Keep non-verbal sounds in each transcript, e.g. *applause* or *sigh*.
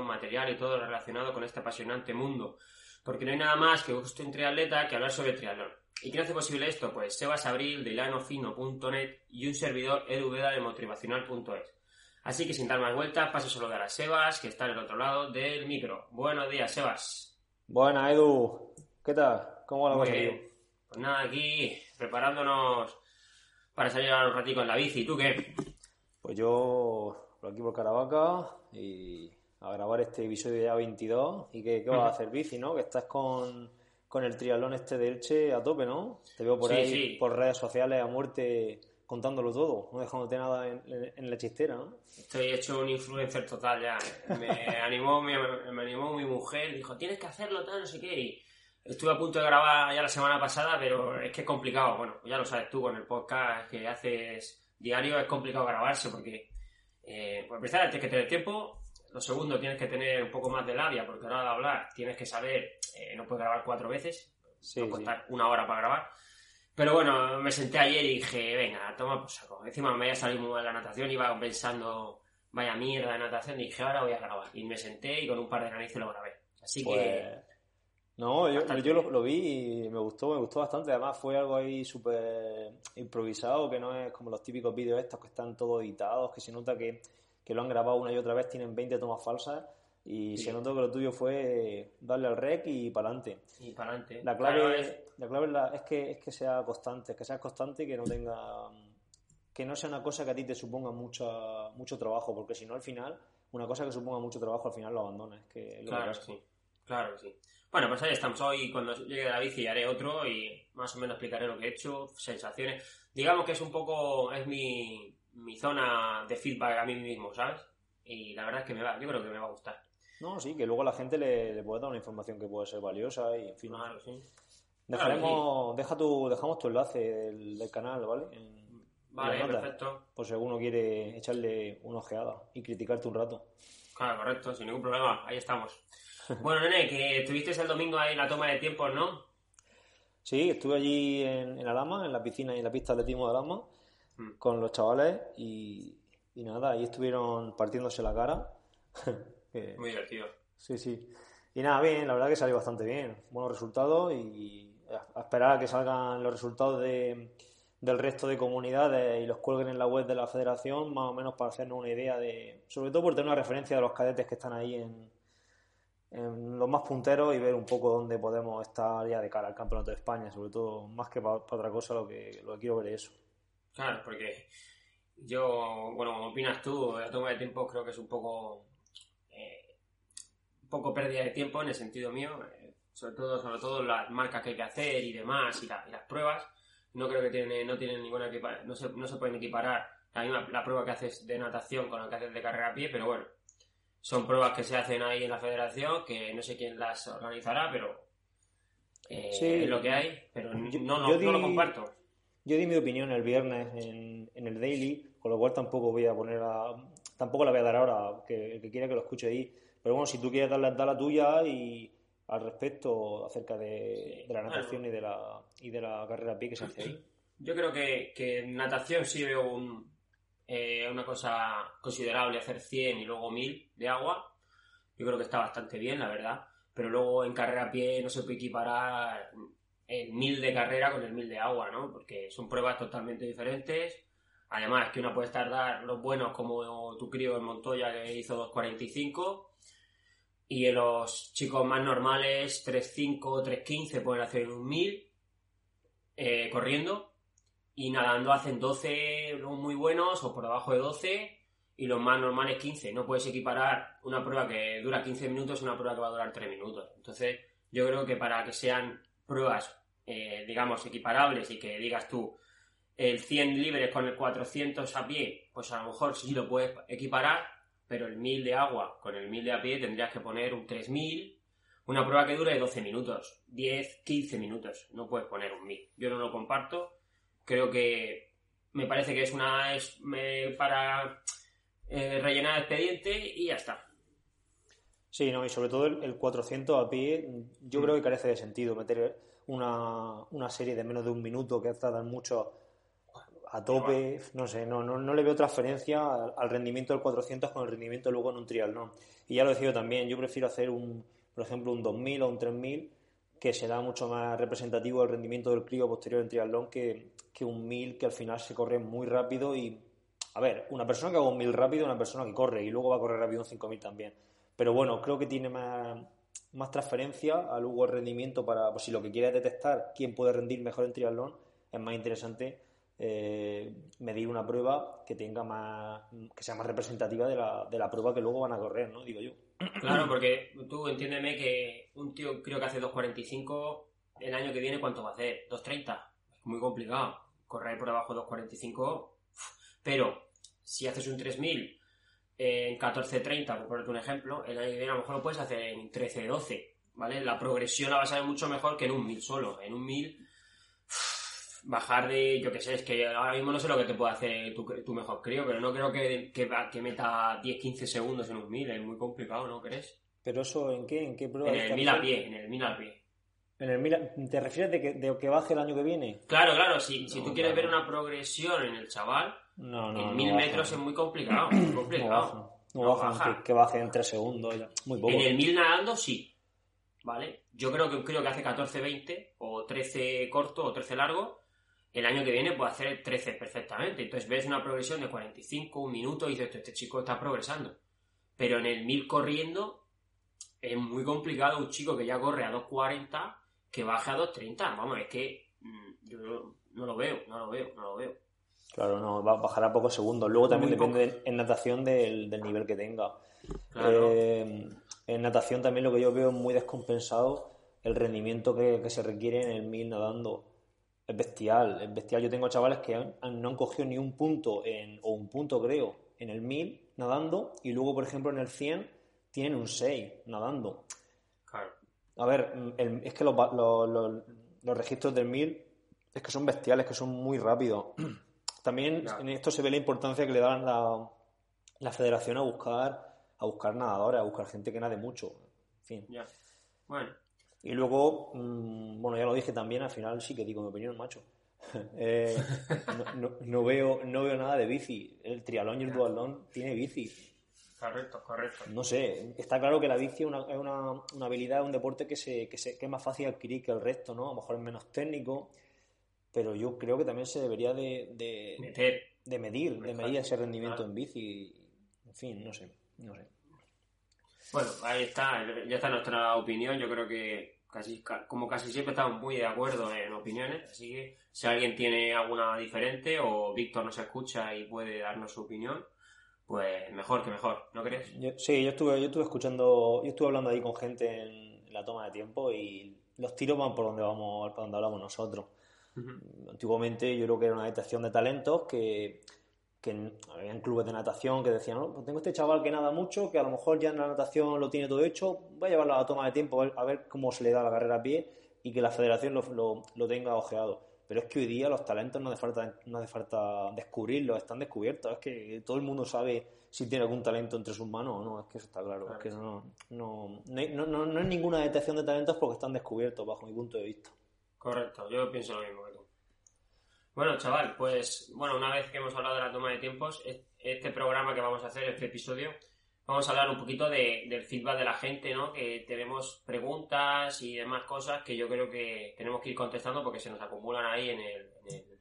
Material y todo lo relacionado con este apasionante mundo. Porque no hay nada más que gusto un triatleta que hablar sobre triatlón. ¿Y quién hace posible esto? Pues Sebas Abril de ilanofino.net y un servidor Edu Veda de motivacional.es. Así que sin dar más vueltas, paso a saludar a Sebas, que está en el otro lado del micro. Buenos días, Sebas. Buenas, Edu. ¿Qué tal? ¿Cómo la tío? Pues nada, aquí preparándonos para salir a un ratico en la bici. ¿Y tú qué? Pues yo por aquí por Caravaca y a grabar este episodio ya 22. ¿Y qué, qué vas a hacer, bici, no? Que estás con, con el triatlón este de Elche a tope, ¿no? Te veo por Sí, ahí, sí. por redes sociales a muerte, contándolo todo, no dejándote nada en, en- en la chistera, ¿no? Estoy hecho un influencer total ya. Me *laughs* animó, mi, me animó mi mujer, dijo, tienes que hacerlo, tal, no sé qué. Y estuve a punto de grabar ya la semana pasada, pero es que es complicado. Bueno, ya lo sabes tú con el podcast que haces diario, es complicado grabarse porque, eh, por empezar, tienes que tener tiempo. Lo segundo, tienes que tener un poco más de labia, porque a la hora de hablar tienes que saber, eh, no puedes grabar cuatro veces, Sí, no sí. puede estar una hora para grabar. Pero bueno, me senté ayer y dije, venga, toma por saco. Encima me había salido muy mal la natación, iba pensando, vaya mierda de natación, y dije, ahora voy a grabar. Y me senté y con un par de narices lo grabé. Así Pues, que, no, yo, yo lo, lo vi y me gustó, me gustó bastante. Además fue algo ahí súper improvisado, que no es como los típicos vídeos estos que están todos editados, que se nota que, que lo han grabado una y otra vez, tienen 20 tomas falsas y Sí. se notó que lo tuyo fue darle al rec y para adelante. y para adelante. La clave, la clave es, la- es que, es que sea constante, que seas constante y que no tenga, que no sea una cosa que a ti te suponga mucha, mucho trabajo, porque si no al final, una cosa que suponga mucho trabajo al final lo abandonas, que es lo Claro, sí. Claro que sí. Bueno, pues ahí estamos. Hoy, cuando llegue la bici, haré otro y más o menos explicaré lo que he hecho, sensaciones. Digamos que es un poco, es mi, mi zona de feedback a mí mismo, ¿sabes? Y la verdad es que me va, yo creo que me va a gustar. No, sí, que luego a la gente le, le puede dar una información que puede ser valiosa y en fin. Claro, sí. Dejaremos, deja tu, dejamos tu enlace del, del canal, ¿vale? En- Vale, en perfecto. Por si alguno quiere echarle una ojeada y criticarte un rato. Claro, correcto, sin ningún problema. Ahí estamos. *laughs* Bueno, nene, que estuviste el domingo ahí en la toma de tiempos, ¿no? Sí, estuve allí en, en Alama, en la piscina y en la pista de atletismo de Alama, Mm. con los chavales y, y nada, ahí estuvieron partiéndose la cara. *laughs* Muy divertido. Sí, sí. Y nada, bien, la verdad que salió bastante bien. Buenos resultados y a esperar a que salgan los resultados de, del resto de comunidades y los cuelguen en la web de la federación, más o menos para hacernos una idea de, sobre todo por tener una referencia de los cadetes que están ahí en, en los más punteros y ver un poco dónde podemos estar ya de cara al Campeonato de España, sobre todo, más que para, otra cosa, lo que, lo que quiero ver es eso. Claro, porque yo, bueno, como opinas tú, la toma de tiempo creo que es un poco eh, un poco pérdida de tiempo en el sentido mío, eh, sobre todo sobre todo las marcas que hay que hacer y demás y, la- y las pruebas. No creo que tiene, no tienen ninguna equipa- no se, no se pueden equiparar la misma la prueba que haces de natación con la que haces de carrera a pie, pero bueno, son pruebas que se hacen ahí en la federación, que no sé quién las organizará, pero eh, Sí. es lo que hay, pero Yo- no, no, yo no lo comparto. Yo di mi opinión el viernes en, el Daily, con lo cual tampoco voy a poner tampoco la voy a dar ahora, que el que quiera que lo escuche ahí. Pero bueno, si tú quieres darle, da la tuya y al respecto acerca de, la natación y de la y de la carrera a pie que se hace ahí. Yo creo que, que natación sí veo eh, una cosa considerable hacer 100 y luego 1000 de agua. Yo creo que está bastante bien, la verdad. Pero luego en carrera a pie no se puede equiparar el 1000 de carrera con el 1000 de agua, ¿no? Porque son pruebas totalmente diferentes. Además, que una puede tardar los buenos como tu crío en Montoya que hizo 2.45 y en los chicos más normales 3.5, 3.15 pueden hacer un 1000 eh, corriendo y nadando hacen 12 muy buenos o por debajo de 12 y los más normales 15. No puedes equiparar una prueba que dura 15 minutos a una prueba que va a durar 3 minutos. Entonces, yo creo que para que sean pruebas, eh, digamos, equiparables y que digas tú, el 100 libres con el 400 a pie, pues a lo mejor sí lo puedes equiparar, pero el 1000 de agua con el 1000 de a pie tendrías que poner un 3000, una prueba que dure 12 minutos, 10, 15 minutos, no puedes poner un 1000. Yo no lo comparto, creo que me parece que es una es para eh, rellenar el expediente y ya está. Sí, no, y sobre todo el, 400 a pie, yo creo que carece de sentido meter una, una serie de menos de un minuto que tardan mucho a tope, no sé, no, no, no le veo transferencia al, rendimiento del 400 con el rendimiento luego en un triatlón. Y ya lo he decido también, yo prefiero hacer un, por ejemplo, un 2000 o un 3000 que será mucho más representativo del rendimiento del crío posterior en triatlón que, que un 1000 que al final se corre muy rápido y, a ver, una persona que haga un 1000 rápido una persona que corre y luego va a correr rápido un 5000 también. Pero bueno, creo que tiene más, más transferencia al el rendimiento para, pues si lo que quieres detectar quién puede rendir mejor en triatlón, es más interesante eh, medir una prueba que tenga más que sea más representativa de la, de la prueba que luego van a correr, ¿no? Digo yo. Claro, porque tú entiéndeme que un tío creo que hace 2.45 el año que viene, ¿cuánto va a hacer? ¿2.30? Es muy complicado. Correr por debajo de 2.45, pero si haces un 3.000 en 14.30, por ponerte un ejemplo, el año que viene a lo mejor lo puedes hacer en 13.12, ¿vale? La progresión la vas a ver mucho mejor que en un 1.000 solo. En un 1.000 bajar de, yo qué sé, es que ahora mismo no sé lo que te puede hacer tu, mejor crío, pero no creo que, que, meta 10-15 segundos en un 1000, es muy complicado, ¿no crees? ¿Pero eso en qué? ¿En qué prueba? En el 1000 a pie, en el 1000 a pie. ¿En el ¿Te refieres de que, de que baje el año que viene? Claro, claro, si, si tú quieres ver una progresión en el chaval, en 1000 metros es muy complicado, *clears throat* muy complicado. No baja, Que, baje en 3 segundos, muy poco. En el 1000 nadando sí, ¿vale? Yo creo que, creo que hace 14-20 o 13 corto o 13 largo el año que viene puede hacer 13 perfectamente. Entonces ves una progresión de 45, un minuto y dices, este chico está progresando. Pero en el 1000 corriendo es muy complicado un chico que ya corre a 2.40 que baje a 2.30. Vamos, es que mm, yo no lo veo, no lo veo, no lo veo. Claro, no, va a bajar a pocos segundos. Luego también depende en natación del, nivel que tenga. Eh, en natación también lo que yo veo es muy descompensado el rendimiento que, que se requiere en el 1000 nadando es bestial, es bestial. Yo tengo chavales que no han cogido ni un punto, en, o un punto creo, en el 1000 nadando y luego, por ejemplo, en el 100 tienen un 6 nadando. A ver, es que los, los, registros del 1000 es que son bestiales, que son muy rápidos. *clears throat* También en esto se ve la importancia que le dan la, la federación a buscar a buscar nadadores, a buscar gente que nade mucho. En fin. Ya. Bueno. Y luego, mm, bueno, ya lo dije también, al final sí que digo mi opinión, macho. *laughs* Eh, no, veo, no veo nada de bici. El trialón y el dualón tiene bici. Correcto, correcto. No sé, está claro que la bici es una, una, habilidad, un deporte que, se, que, se, que es más fácil adquirir que el resto, ¿no? A lo mejor es menos técnico, pero yo creo que también se debería de, de, de medir, de medir ese rendimiento en bici. En fin, no sé, no sé. Bueno, ahí está, ya está nuestra opinión. Yo creo que casi, como casi siempre estamos muy de acuerdo en opiniones, así que si alguien tiene alguna diferente o Víctor nos escucha y puede darnos su opinión, pues mejor que mejor, ¿no crees? sí, yo estuve, yo estuve escuchando, yo estuve hablando ahí con gente en la toma de tiempo y los tiros van por donde vamos, por donde hablamos nosotros. Antiguamente yo creo que era una detección de talentos que que habían clubes de natación que decían, no, pues tengo este chaval que nada mucho, que a lo mejor ya en la natación lo tiene todo hecho, voy a llevarlo a la toma de tiempo a ver, cómo se le da la carrera a pie y que la federación lo, lo, tenga ojeado. Pero es que hoy día los talentos no hace falta, no hace falta descubrirlos, están descubiertos. Es que todo el mundo sabe si tiene algún talento entre sus manos o no, es que eso está claro. Es que no, no, no, no, no es ninguna detección de talentos porque están descubiertos, bajo mi punto de vista. Correcto, yo pienso lo mismo que tú. Bueno, chaval, pues bueno, una vez que hemos hablado de la toma de tiempos, este programa que vamos a hacer, este episodio, vamos a hablar un poquito del feedback de la gente, ¿no? Que tenemos preguntas y demás cosas que yo creo que tenemos que ir contestando porque se nos acumulan ahí en el,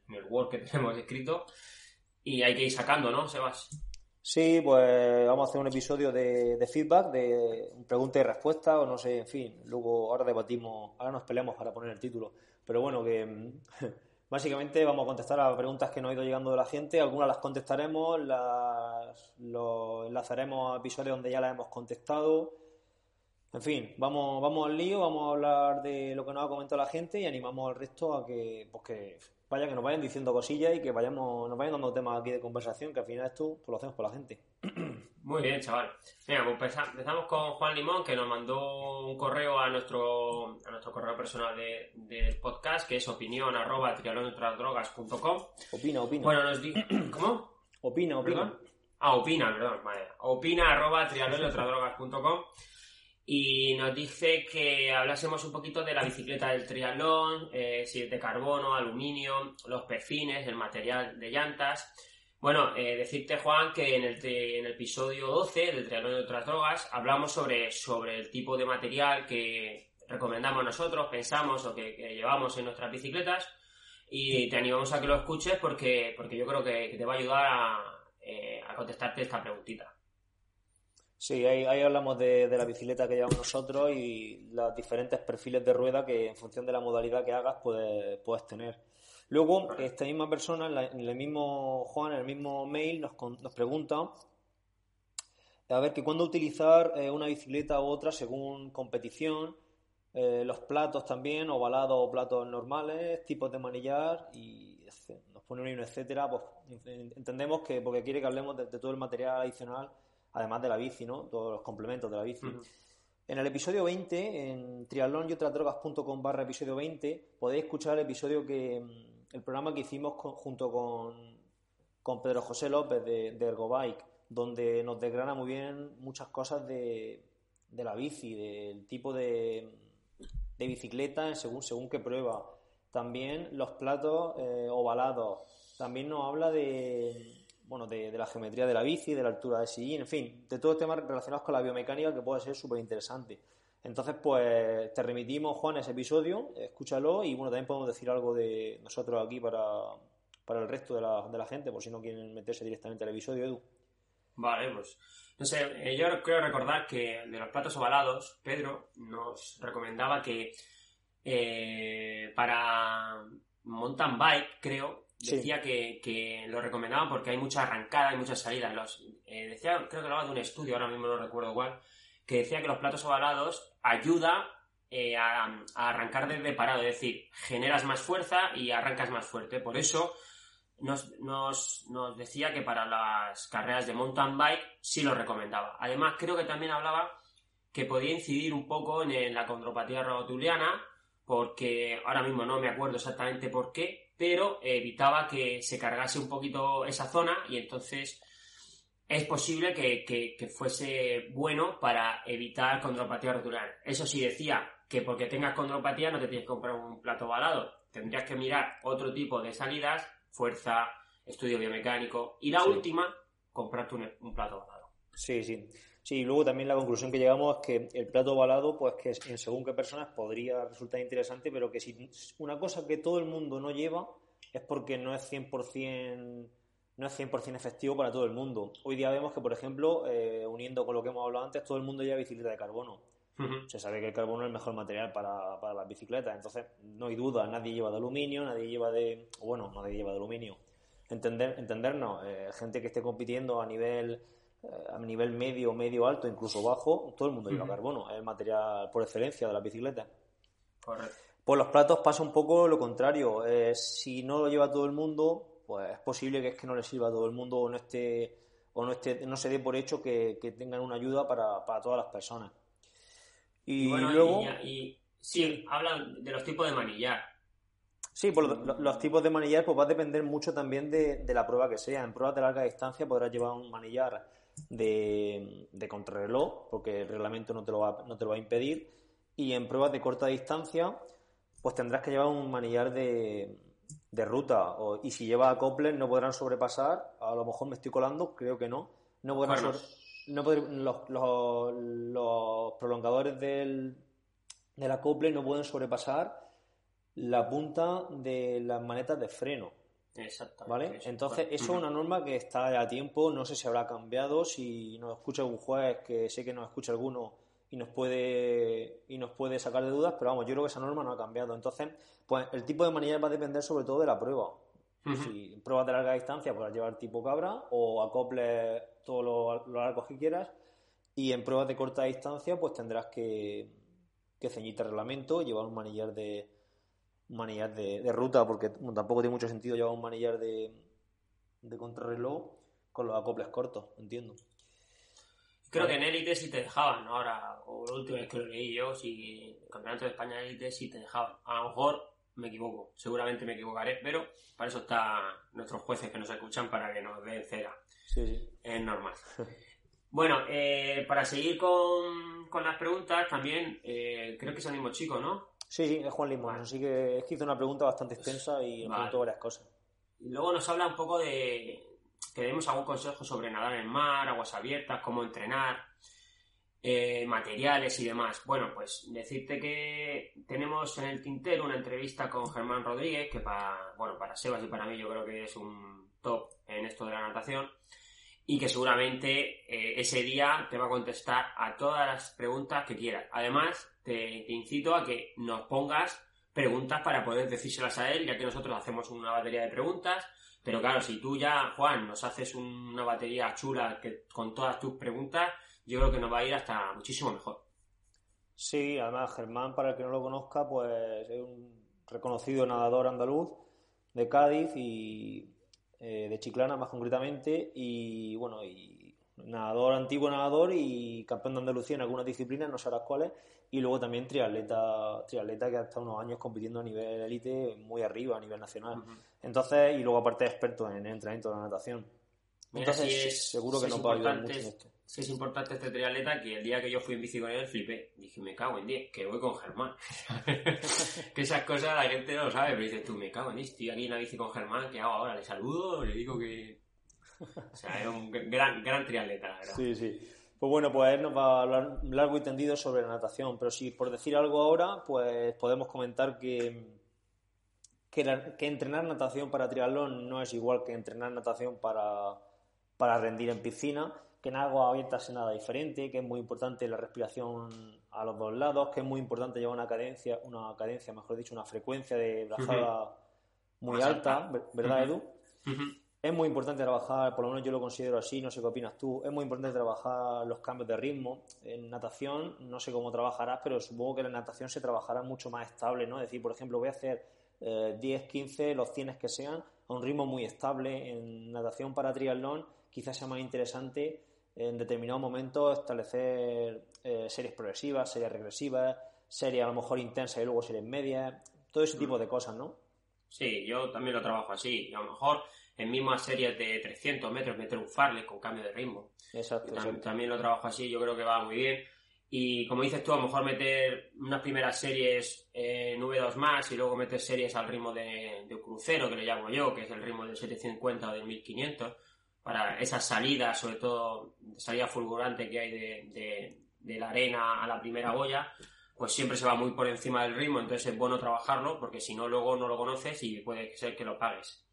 en el, Word que *laughs* tenemos escrito y hay que ir sacando, ¿no, Sebas? Sí, pues vamos a hacer un episodio de, de feedback, de pregunta y respuesta, o no sé, en fin. Luego, ahora debatimos, ahora nos peleamos para poner el título. Pero bueno, que Básicamente vamos a contestar a preguntas que nos ha ido llegando de la gente, algunas las contestaremos, las enlazaremos a episodios donde ya las hemos contestado. En fin, vamos, vamos al lío, vamos a hablar de lo que nos ha comentado la gente y animamos al resto a que, pues que vaya, que nos vayan diciendo cosillas y que vayamos, nos vayan dando temas aquí de conversación, que al final esto pues, lo hacemos por la gente. *clears throat* Muy bien, chaval. Venga, pues empezamos con Juan Limón, que nos mandó un correo a nuestro, a nuestro correo personal de, del podcast, que es opinión arroba Opina, opina. Bueno, nos dice... *clears throat* ¿Cómo? Opina, opina. Ah, opina, perdón, vale. Opina arroba y nos dice que hablásemos un poquito de la bicicleta del triatlón, eh, si es de carbono, aluminio, los perfines, el material de llantas. Bueno, eh, decirte, Juan, que en el, en el episodio 12 del triatlón y otras drogas hablamos sobre, sobre el tipo de material que recomendamos nosotros, pensamos o que, llevamos en nuestras bicicletas y te animamos a que lo escuches porque, porque yo creo que, te va a ayudar a, eh, a contestarte esta preguntita. Sí, ahí, hablamos de, la bicicleta que llevamos nosotros y los diferentes perfiles de rueda que en función de la modalidad que hagas puedes, puedes tener. Luego, esta misma persona, en, el mismo Juan, en el mismo mail, nos, nos pregunta a ver que cuándo utilizar eh, una bicicleta u otra según competición, eh, los platos también, ovalados o platos normales, tipos de manillar y nos pone un etcétera. Pues entendemos que porque quiere que hablemos de todo el material adicional además de la bici, ¿no? Todos los complementos de la bici. En el episodio 20, en triatlonyotradrogas.com barra episodio 20, podéis escuchar el episodio que, el programa que hicimos junto con, con Pedro José López de, de Ergobike, donde nos desgrana muy bien muchas cosas de, de la bici, del tipo de, de bicicleta según, según qué prueba. También los platos eh, ovalados. También nos habla de, bueno, de, la geometría de la bici, de la altura de sillín, en fin, de todos temas relacionados con la biomecánica que puede ser súper interesante. Entonces, pues te remitimos, Juan, a ese episodio, escúchalo y bueno, también podemos decir algo de nosotros aquí para, para el resto de la, de la gente, por si no quieren meterse directamente al episodio, Edu. Vale, pues no sé, eh, yo creo recordar que de los platos ovalados, Pedro nos recomendaba que eh, para mountain bike, creo, decía que, lo recomendaba porque hay mucha arrancada y muchas salidas. Los, eh, decía, creo que hablaba de un estudio, ahora mismo no recuerdo cuál, que decía que los platos ovalados ayuda eh, a, arrancar desde parado, es decir, generas más fuerza y arrancas más fuerte. Por eso nos, nos, nos decía que para las carreras de mountain bike sí lo recomendaba. Además, creo que también hablaba que podía incidir un poco en, la condropatía rotuliana, porque ahora mismo no me acuerdo exactamente por qué, pero evitaba que se cargase un poquito esa zona y entonces es posible que, fuese bueno para evitar condropatía rotular. Eso sí decía que porque tengas condropatía no te tienes que comprar un plato balado, tendrías que mirar otro tipo de salidas, fuerza, estudio biomecánico y la última, comprarte un, plato balado. Sí, sí. Sí, y luego también la conclusión que llegamos es que el plato ovalado, pues que en según qué personas podría resultar interesante, pero que si una cosa que todo el mundo no lleva es porque no es 100% no es 100% efectivo para todo el mundo. Hoy día vemos que, por ejemplo, eh, uniendo con lo que hemos hablado antes, todo el mundo lleva bicicleta de carbono. Se sabe que el carbono es el mejor material para, para las bicicletas, entonces no hay duda, nadie lleva de aluminio, nadie lleva de... bueno, nadie lleva de aluminio. Entender, entendernos, eh, gente que esté compitiendo a nivel a nivel medio, medio alto, incluso bajo, todo el mundo lleva carbono. Es el material por excelencia de la bicicleta. Correcto. Por los platos pasa un poco lo contrario. Eh, si no lo lleva todo el mundo, pues es posible que es que no le sirva a todo el mundo o no esté o no esté, no se dé por hecho que, tengan una ayuda para, todas las personas. Y, luego. Y, sí, hablan de los tipos de manillar. Sí, pues los, tipos de manillar pues va a depender mucho también de, de, la prueba que sea. En pruebas de larga distancia podrás llevar un manillar de, de contrarreloj, porque el reglamento no te, lo va, no te lo va a impedir. Y en pruebas de corta distancia, pues tendrás que llevar un manillar de, de ruta. y si lleva acople, no podrán sobrepasar. A lo mejor me estoy colando, creo que no. No podrán no los, los, los, prolongadores del, del acople no pueden sobrepasar la punta de las manetas de freno. Exactamente. ¿Vale? Entonces, eso es una norma que está a tiempo, no sé si habrá cambiado, si nos escucha algún juez, que sé que nos escucha alguno y nos puede y nos puede sacar de dudas, pero vamos, yo creo que esa norma no ha cambiado. Entonces, pues el tipo de manillar va a depender sobre todo de la prueba. Si pruebas de larga distancia, podrás llevar tipo cabra o acoples todos los, largos que quieras. Y en pruebas de corta distancia, pues tendrás que, que ceñirte el reglamento y llevar un manillar de un manillar de, ruta, porque tampoco tiene mucho sentido llevar un manillar de, de contrarreloj con los acoples cortos, entiendo. Creo que en élite sí te dejaban, ahora, o la última vez que lo leí yo, si el Campeonato de España élite sí te dejaban. A lo mejor me equivoco, seguramente me equivocaré, pero para eso están nuestros jueces que nos escuchan para que nos den cera. Sí, sí. Es normal. *laughs* bueno, eh, para seguir con, con, las preguntas, también eh, creo que es el mismo chico, ¿no? Sí, sí, es Juan Limón, así que es que hizo una pregunta bastante extensa y me preguntó varias cosas. Y luego nos habla un poco de que demos algún consejo sobre nadar en el mar, aguas abiertas, cómo entrenar. Eh, materiales y demás. Bueno, pues decirte que tenemos en el tintero una entrevista con Germán Rodríguez, que para, bueno, para Sebas y para mí yo creo que es un top en esto de la natación, y que seguramente eh, ese día te va a contestar a todas las preguntas que quieras. Además, te, incito a que nos pongas preguntas para poder decírselas a él, ya que nosotros hacemos una batería de preguntas. Pero claro, si tú ya, Juan, nos haces una batería chula con todas tus preguntas, yo creo que nos va a ir hasta muchísimo mejor. Sí, además Germán, para el que no lo conozca, pues es un reconocido nadador andaluz de Cádiz y eh, de Chiclana más concretamente y bueno, y nadador, antiguo nadador y campeón de Andalucía en algunas disciplinas, no sé las cuáles, y luego también triatleta, triatleta que ha estado unos años compitiendo a nivel élite muy arriba, a nivel nacional. Entonces, y luego aparte experto en el entrenamiento de la natación. Entonces, seguro que no va a ayudar mucho en esto sí es importante este triatleta que el día que yo fui en bici con él flipé. Dije, me cago en 10, que voy con Germán. *laughs* que esas cosas la gente no lo sabe, pero dices tú, me cago en 10, estoy aquí en la bici con Germán, ¿qué hago ahora? Le saludo, le digo que... O sea, es un gran, gran triatleta, la verdad. Sí, sí. Pues bueno, pues él nos va a hablar largo y tendido sobre la natación, pero si por decir algo ahora, pues podemos comentar que, que, que entrenar natación para triatlón no es igual que entrenar natación para, para rendir en piscina que en agua abierta sea nada diferente, que es muy importante la respiración a los dos lados, que es muy importante llevar una cadencia, una cadencia, mejor dicho, una frecuencia de brazada muy alta, ¿verdad, Edu? Es muy importante trabajar, por lo menos yo lo considero así, no sé qué opinas tú, es muy importante trabajar los cambios de ritmo. En natación, no sé cómo trabajarás, pero supongo que en natación se trabajará mucho más estable, ¿no? Es decir, por ejemplo, voy a hacer 10, eh, 15, los 100 que sean, a un ritmo muy estable. En natación para triatlón quizás sea más interesante en determinado momento establecer eh, series progresivas, series regresivas, series a lo mejor intensas y luego series medias, todo ese tipo de cosas, ¿no? Sí, yo también lo trabajo así. Y a lo mejor en mismas series de 300 metros meter un farle con cambio de ritmo. Exacto, también, lo trabajo así, yo creo que va muy bien. Y como dices tú, a lo mejor meter unas primeras series en V2 más y luego meter series al ritmo de, de crucero, que le llamo yo, que es el ritmo del 750 o del 1500 para esas salidas, sobre todo salida fulgurante que hay de, de, la arena a la primera boya, pues siempre se va muy por encima del ritmo, entonces es bueno trabajarlo porque si no luego no lo conoces y puede ser que lo pagues.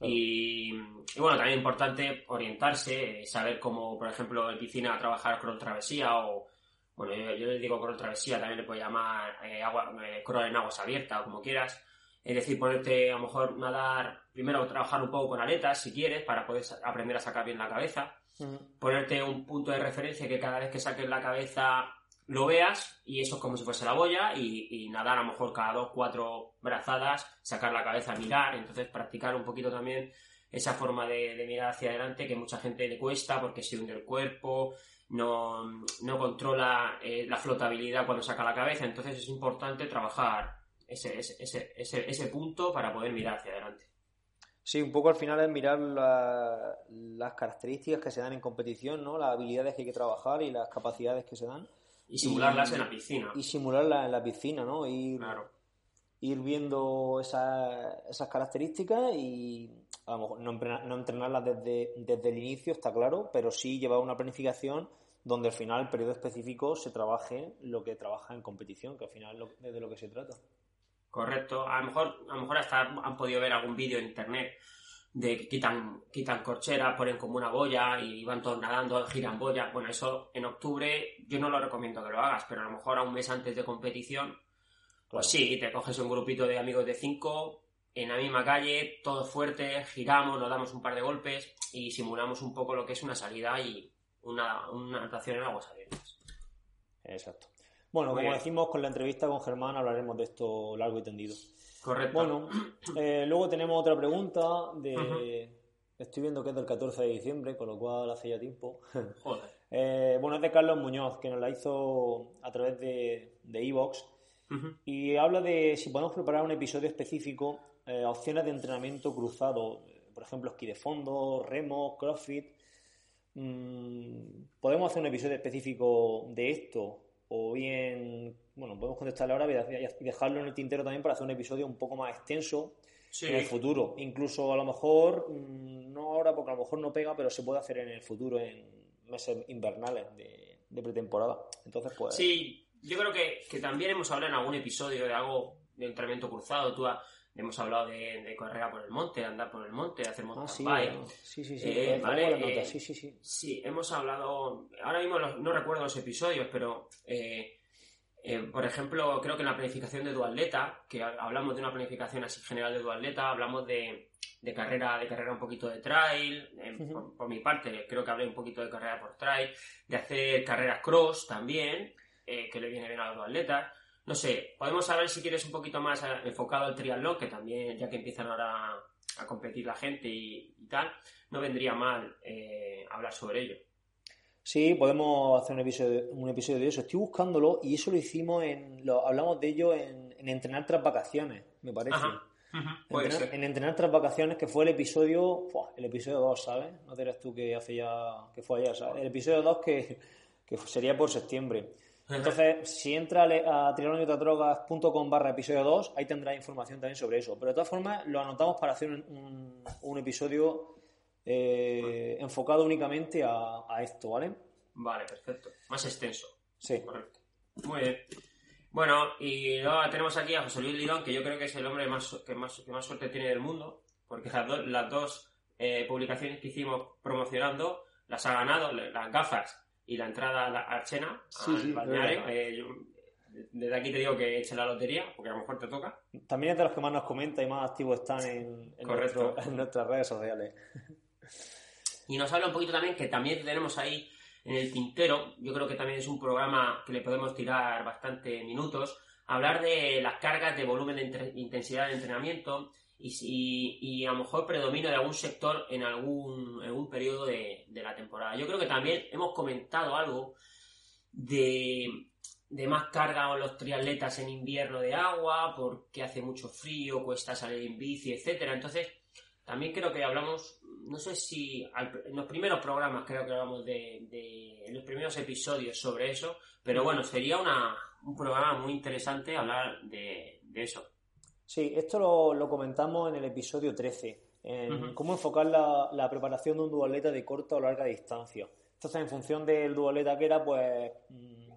Y, bueno, también es importante orientarse, saber cómo, por ejemplo, en piscina trabajar crawl travesía o, bueno, yo, les digo crawl travesía, también le puedo llamar eh, agua, eh, en aguas abiertas o como quieras. Es decir, ponerte a lo mejor nadar, primero trabajar un poco con aletas si quieres, para poder aprender a sacar bien la cabeza. Ponerte un punto de referencia que cada vez que saques la cabeza lo veas y eso es como si fuese la boya y, nadar a lo mejor cada dos, cuatro brazadas, sacar la cabeza, mirar, entonces practicar un poquito también esa forma de, mirar hacia adelante que mucha gente le cuesta porque se hunde el cuerpo, no, controla eh, la flotabilidad cuando saca la cabeza, entonces es importante trabajar ese, ese, ese, ese punto para poder mirar hacia adelante. Sí, un poco al final es mirar las características que se dan en competición, ¿no? Las habilidades que hay que trabajar y las capacidades que se dan. Y simularlas en la piscina. Y simularlas en la piscina, ¿no? Ir, ir viendo esas características y a lo mejor no, entrenarlas desde, desde el inicio, está claro, pero sí llevar una planificación donde al final, el periodo específico, se trabaje lo que trabaja en competición, que al final es de lo que se trata. Correcto. A lo mejor, a lo mejor hasta han podido ver algún vídeo en internet de que quitan, quitan corchera, ponen como una boya y van todos nadando, giran boya. Bueno, eso en octubre yo no lo recomiendo que lo hagas, pero a lo mejor a un mes antes de competición, pues sí, te coges un grupito de amigos de cinco en la misma calle, todos fuertes, giramos, nos damos un par de golpes y simulamos un poco lo que es una salida y una, una natación en aguas abiertas. Exacto. Bueno, como decimos con la entrevista con Germán, hablaremos de esto largo y tendido. Correcto. Bueno, *clears throat* eh, luego tenemos otra pregunta de... Estoy viendo que es del 14 de diciembre, con lo cual hace ya tiempo. *laughs* Joder. Eh, bueno, es de Carlos Muñoz, que nos la hizo a través de Evox. Y habla de si podemos preparar un episodio específico, eh, opciones de entrenamiento cruzado, por ejemplo, esquí de fondo, remo, crossfit. Mm, ¿Podemos hacer un episodio específico de esto? O bien, bueno, podemos contestarle ahora y dejarlo en el tintero también para hacer un episodio un poco más extenso en el futuro. Incluso a lo mejor, mm, no ahora porque a lo mejor no pega, pero se puede hacer en el futuro, en meses invernales de, pretemporada. Entonces, pues. Sí, yo creo que, que, también hemos hablado en algún episodio de algo de entrenamiento cruzado. Tú hemos hablado de, de, correr por el monte, andar por el monte, hacer mountain ah, sí, sí, sí, sí, eh, vale, eh, sí, sí, sí. Sí, hemos hablado. Ahora mismo no recuerdo los episodios, pero. Eh, eh, por ejemplo, creo que en la planificación de Duatleta, que hablamos de una planificación así general de Duatleta, hablamos de, de carrera, de carrera un poquito de trail, por, mi parte, creo que hablé un poquito de carrera por trail, de hacer carreras cross también, eh, que le viene bien a los atletas. No sé, podemos saber si quieres un poquito más eh, enfocado al triatlón, que también, ya que empiezan ahora a competir la gente y, tal, no vendría mal hablar sobre ello. Sí, podemos hacer un episodio, un episodio de eso. Estoy buscándolo y eso lo hicimos en. Lo, hablamos de ello en, entrenar tras vacaciones, me parece. en entrenar tras vacaciones, que fue el episodio. el episodio 2, ¿sabes? No dirás tú que hace ya. que fue ayer, ¿sabes? El episodio 2 que, que sería por septiembre. Entonces, si entra a triatlonyotatdrogas.com barra episodio 2, ahí tendrá información también sobre eso. Pero de todas formas, lo anotamos para hacer un, un episodio eh, enfocado únicamente a, esto, ¿vale? Vale, perfecto. Más extenso. Sí. Correcto. Muy bien. Bueno, y luego tenemos aquí a José Luis Lidón, que yo creo que es el hombre más, que, más, que más suerte tiene del mundo, porque las, dos eh, publicaciones que hicimos promocionando las ha ganado, las gafas y la entrada a la Archena, sí, eh, desde aquí te digo que eche la lotería, porque a lo mejor te toca. También es de los que más nos comenta y más activos están en, *laughs* en nuestras redes sociales. Y nos habla un poquito también que también tenemos ahí en el tintero, yo creo que también es un programa que le podemos tirar bastante minutos, hablar de las cargas de volumen de intensidad de entrenamiento y, y a lo mejor predomino de algún sector en algún, algún periodo de, la temporada. Yo creo que también hemos comentado algo de, de más carga a los triatletas en invierno de agua, porque hace mucho frío, cuesta salir en bici, etcétera. Entonces, también creo que hablamos no sé si en los primeros programas creo que hablamos de, de en los primeros episodios sobre eso, pero bueno, sería una, un programa muy interesante hablar de, eso. Sí, esto lo, lo, comentamos en el episodio 13, en cómo enfocar la, la, preparación de un dualeta de corta o larga distancia. Entonces, en función del dualeta que era, pues mm,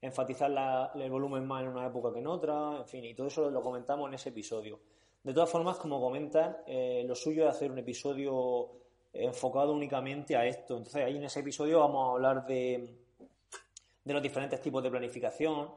enfatizar la, el volumen más en una época que en otra, en fin, y todo eso lo comentamos en ese episodio. De todas formas, como comentan, eh, lo suyo es hacer un episodio enfocado únicamente a esto. Entonces, ahí en ese episodio vamos a hablar de, de los diferentes tipos de planificación,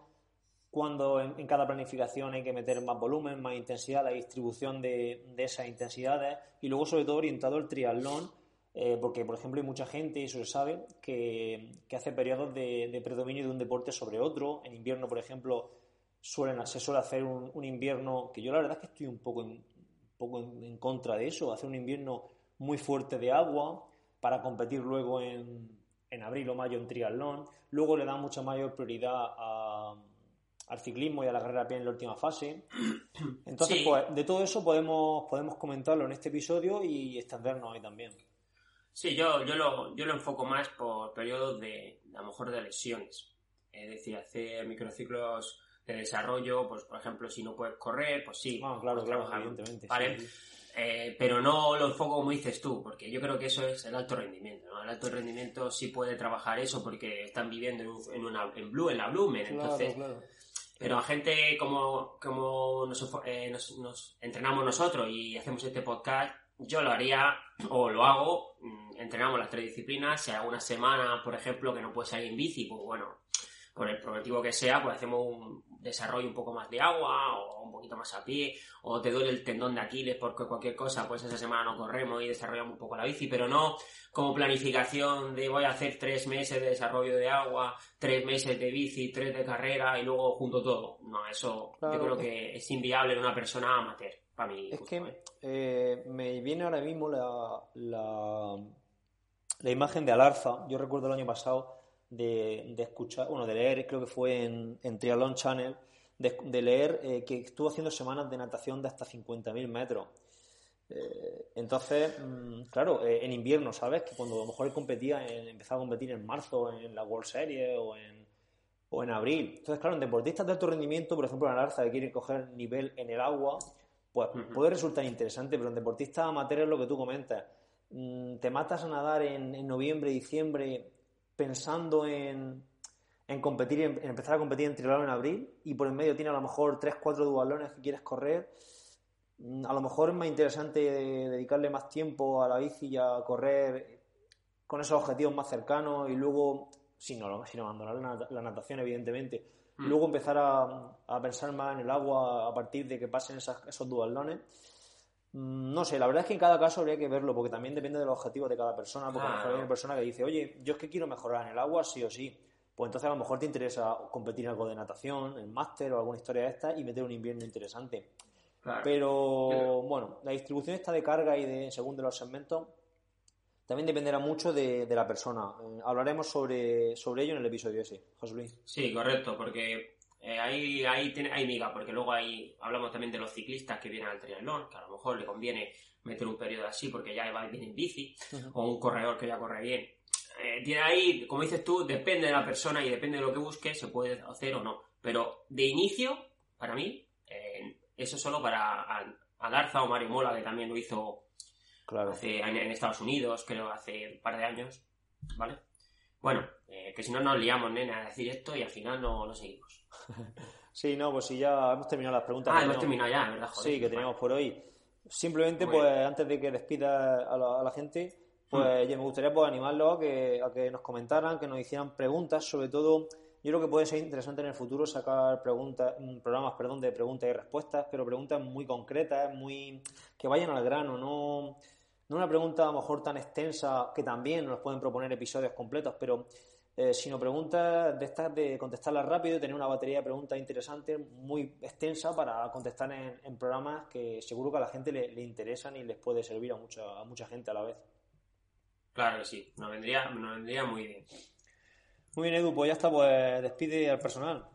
cuando en, cada planificación hay que meter más volumen, más intensidad, la distribución de, esas intensidades y luego, sobre todo, orientado al triatlón, eh, porque, por ejemplo, hay mucha gente, y eso se sabe, que, hace periodos de, predominio de un deporte sobre otro. En invierno, por ejemplo, suelen, se suele hacer un, invierno, que yo la verdad es que estoy un poco en, poco en, contra de eso, hacer un invierno muy fuerte de agua para competir luego en, en abril o mayo en triatlón. Luego le da mucha mayor prioridad al ciclismo y a la carrera a pie en la última fase. *clears throat* Entonces, pues, de todo eso podemos, podemos comentarlo en este episodio y extendernos ahí también. Sí, yo, yo, lo, yo lo enfoco más por periodos de, a lo mejor, de lesiones. Es decir, hacer microciclos de desarrollo, pues por ejemplo, si no puedes correr, pues sí. Ah, claro, claro, evidentemente. Eh, pero no lo enfoco como dices tú, porque yo creo que eso es el alto rendimiento. ¿no? El alto rendimiento sí puede trabajar eso porque están viviendo en, una, en Blue, en la Blumen. entonces, Pero a gente como, como nos, eh, nos, entrenamos nosotros y hacemos este podcast, yo lo haría o lo hago, mm, entrenamos las tres disciplinas, si hay una semana, por ejemplo, que no puedes salir en bici, pues bueno, por el motivo que sea, pues hacemos un desarrollo un poco más de agua o un poquito más a pie, o te duele el tendón de Aquiles porque cualquier cosa, pues esa semana no corremos y desarrollamos un poco la bici, pero no como planificación de voy a hacer tres meses de desarrollo de agua, tres meses de bici, tres de carrera y luego junto todo. No, eso yo creo que es inviable en una persona amateur, para mí. Es que ¿eh? Eh, me viene ahora mismo la, la, la imagen de Alarza. Yo recuerdo el año pasado de, escuchar, bueno, de leer, creo que fue en, en Triathlon Channel, de, leer eh, que estuvo haciendo semanas de natación de hasta 50.000 metros. Eh, entonces, mm, claro, eh, en invierno, ¿sabes? Que cuando a lo mejor él competía, empezaba a competir en marzo en la World Series o en, o en abril. Entonces, claro, en deportistas de alto rendimiento, por ejemplo, en Alarza, que quieren coger nivel en el agua, pues puede resultar interesante, pero en deportistas amateurs lo que tú comentas. Mm, te matas a nadar en, en noviembre, diciembre, pensando en, en competir, en, empezar a competir en triatlón en abril y por en medio tiene a lo mejor 3-4 dualones que quieres correr, mm, a lo mejor es más interesante dedicarle más tiempo a la bici y a correr con esos objetivos más cercanos y luego, sin, no, sin abandonar la, natación evidentemente, mm. luego empezar a, a, pensar más en el agua a partir de que pasen esos dualones no sé, la verdad es que en cada caso habría que verlo, porque también depende de los objetivos de cada persona, porque a lo mejor hay una persona que dice, oye, yo es que quiero mejorar en el agua, sí o sí. Pues entonces a lo mejor te interesa competir en algo de natación, en máster o alguna historia de esta y meter un invierno interesante. Pero bueno, la distribución está de carga y de según de los segmentos también dependerá mucho de, la persona. Eh, hablaremos sobre, sobre ello en el episodio ese, José Luis. Sí, correcto, porque eh, ahí, ahí, tiene, hay miga, porque luego ahí hablamos también de los ciclistas que vienen al triatlón, que a lo mejor le conviene meter un periodo así porque ya va bien en bici, o un corredor que ya corre bien. Eh, tiene ahí, como dices tú, depende de la persona y depende de lo que busque, se puede hacer o no. Pero de inicio, para mí, eh, eso solo para Alarza o Mario Mola, que también lo hizo hace, en, en Estados Unidos, creo, hace un par de años, ¿vale? Bueno, eh, que si no nos liamos, nena, a decir esto y al final no, no seguimos. Sí, no, pues si ya hemos terminado las preguntas. Ah, hemos terminado ya, ¿verdad? sí, que teníamos por hoy. Simplemente, pues, antes de que despida a la, gente, pues hmm. me gustaría pues, animarlos a que, a que nos comentaran, que nos hicieran preguntas, sobre todo. Yo creo que puede ser interesante en el futuro sacar preguntas, mm, programas, perdón, de preguntas y respuestas, pero preguntas muy concretas, muy que vayan al grano, no no una pregunta a lo mejor tan extensa que también nos pueden proponer episodios completos, pero eh, sino preguntas de estas de contestarlas rápido y tener una batería de preguntas interesantes muy extensa para contestar en, programas que seguro que a la gente le, interesan y les puede servir a mucha, a mucha gente a la vez. Claro que sí, nos vendría, nos vendría muy bien. Muy bien, Edu, pues ya está, pues despide al personal.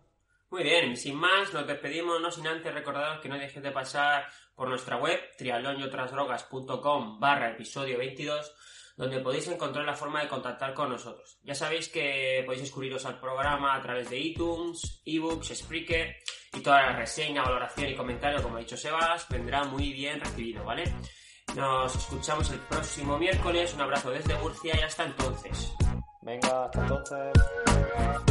Muy bien, sin más, nos despedimos, no sin antes recordaros que no dejes de pasar por nuestra web triatlonyotras.com barra episodio 22 donde podéis encontrar la forma de contactar con nosotros. Ya sabéis que podéis escribiros al programa a través de iTunes, ebooks, Spreaker y toda la reseña, valoración y comentario, como ha dicho Sebas, vendrá muy bien recibido, ¿vale? Nos escuchamos el próximo miércoles, un abrazo desde Murcia y hasta entonces. Venga, hasta entonces.